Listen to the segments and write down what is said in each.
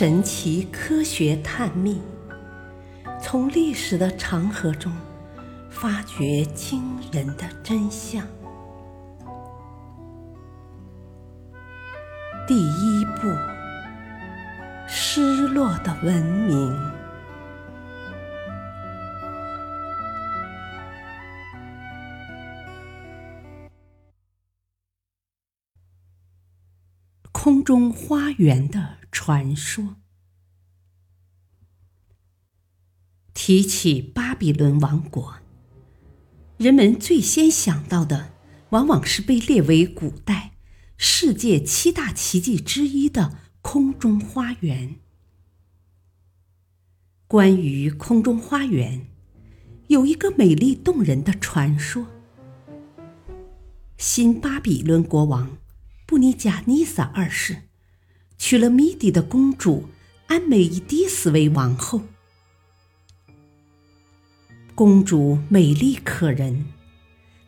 神奇科学探秘，从历史的长河中发掘惊人的真相。第一步：失落的文明。空中花园的传说。提起巴比伦王国，人们最先想到的，往往是被列为古代世界七大奇迹之一的空中花园。关于空中花园，有一个美丽动人的传说：新巴比伦国王。布尼贾尼撒二世娶了米底的公主安美伊迪斯为王后。公主美丽可人，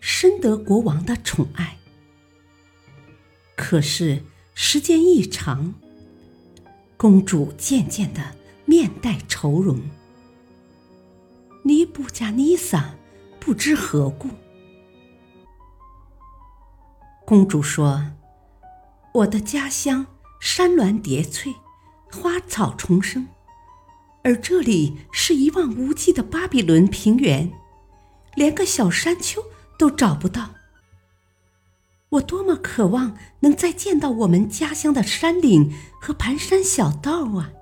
深得国王的宠爱。可是时间一长，公主渐渐的面带愁容。尼布加尼撒不知何故，公主说。我的家乡山峦叠翠，花草丛生，而这里是一望无际的巴比伦平原，连个小山丘都找不到。我多么渴望能再见到我们家乡的山岭和盘山小道啊！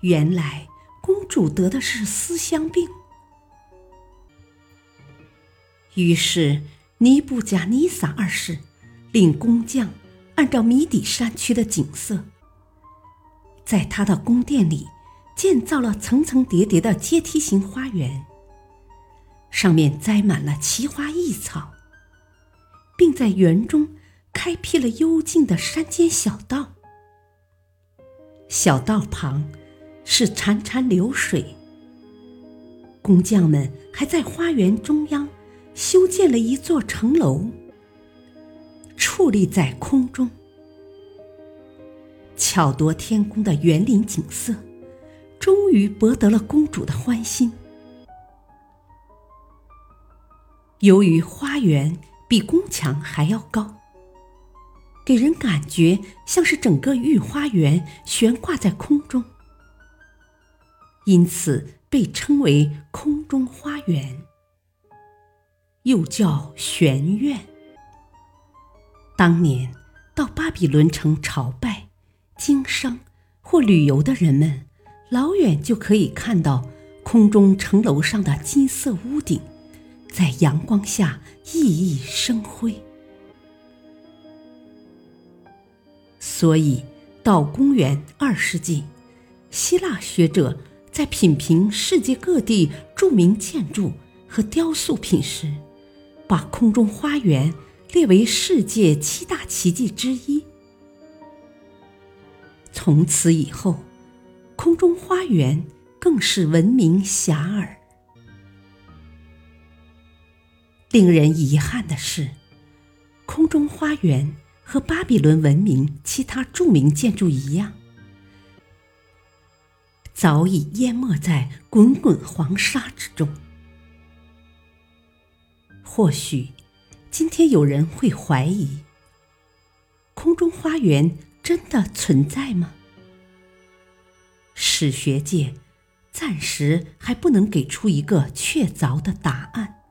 原来公主得的是思乡病，于是。尼布贾尼撒二世令工匠按照米底山区的景色，在他的宫殿里建造了层层叠叠的阶梯形花园，上面栽满了奇花异草，并在园中开辟了幽静的山间小道。小道旁是潺潺流水，工匠们还在花园中央。修建了一座城楼，矗立在空中，巧夺天工的园林景色，终于博得了公主的欢心。由于花园比宫墙还要高，给人感觉像是整个御花园悬挂在空中，因此被称为空中花园。又叫玄苑。当年到巴比伦城朝拜、经商或旅游的人们，老远就可以看到空中城楼上的金色屋顶，在阳光下熠熠生辉。所以，到公元二世纪，希腊学者在品评世界各地著名建筑和雕塑品时，把空中花园列为世界七大奇迹之一。从此以后，空中花园更是闻名遐迩。令人遗憾的是，空中花园和巴比伦文明其他著名建筑一样，早已淹没在滚滚黄沙之中。或许，今天有人会怀疑：空中花园真的存在吗？史学界暂时还不能给出一个确凿的答案。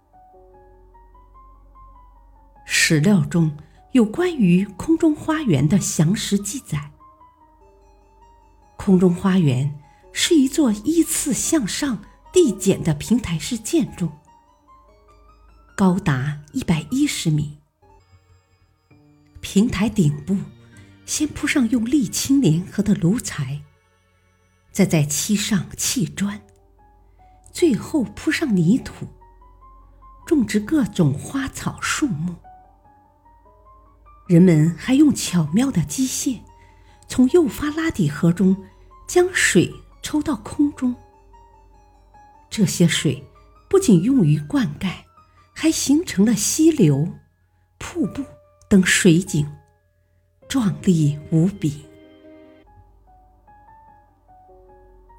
史料中有关于空中花园的详实记载：空中花园是一座依次向上递减的平台式建筑。高达一百一十米，平台顶部先铺上用沥青粘合的炉材，再在漆上砌砖，最后铺上泥土，种植各种花草树木。人们还用巧妙的机械，从幼发拉底河中将水抽到空中。这些水不仅用于灌溉。还形成了溪流、瀑布等水景，壮丽无比。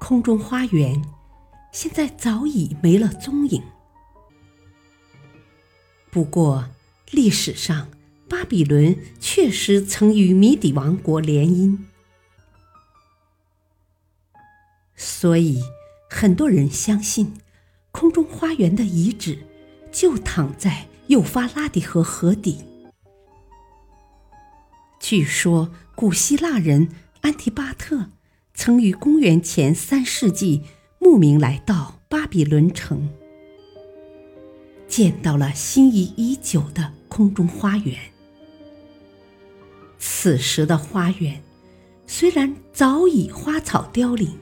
空中花园现在早已没了踪影。不过，历史上巴比伦确实曾与米底王国联姻，所以很多人相信空中花园的遗址就躺在幼发拉底河河底。据说，古希腊人安提巴特。曾于公元前三世纪慕名来到巴比伦城，见到了心仪已久的空中花园。此时的花园虽然早已花草凋零，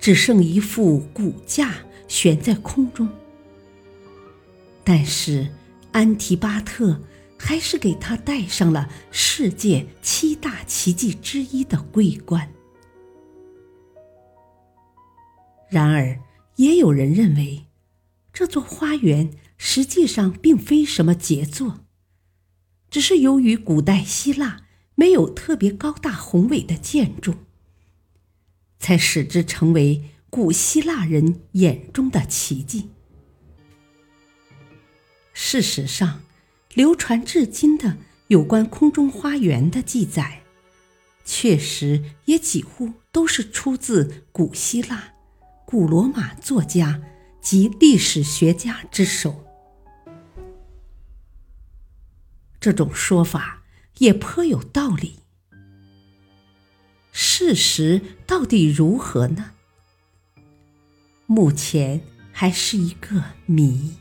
只剩一副骨架悬在空中，但是安提巴特还是给他戴上了世界七大奇迹之一的桂冠。然而，也有人认为，这座花园实际上并非什么杰作，只是由于古代希腊没有特别高大宏伟的建筑，才使之成为古希腊人眼中的奇迹。事实上，流传至今的有关空中花园的记载，确实也几乎都是出自古希腊。古罗马作家及历史学家之手，这种说法也颇有道理。事实到底如何呢？目前还是一个谜。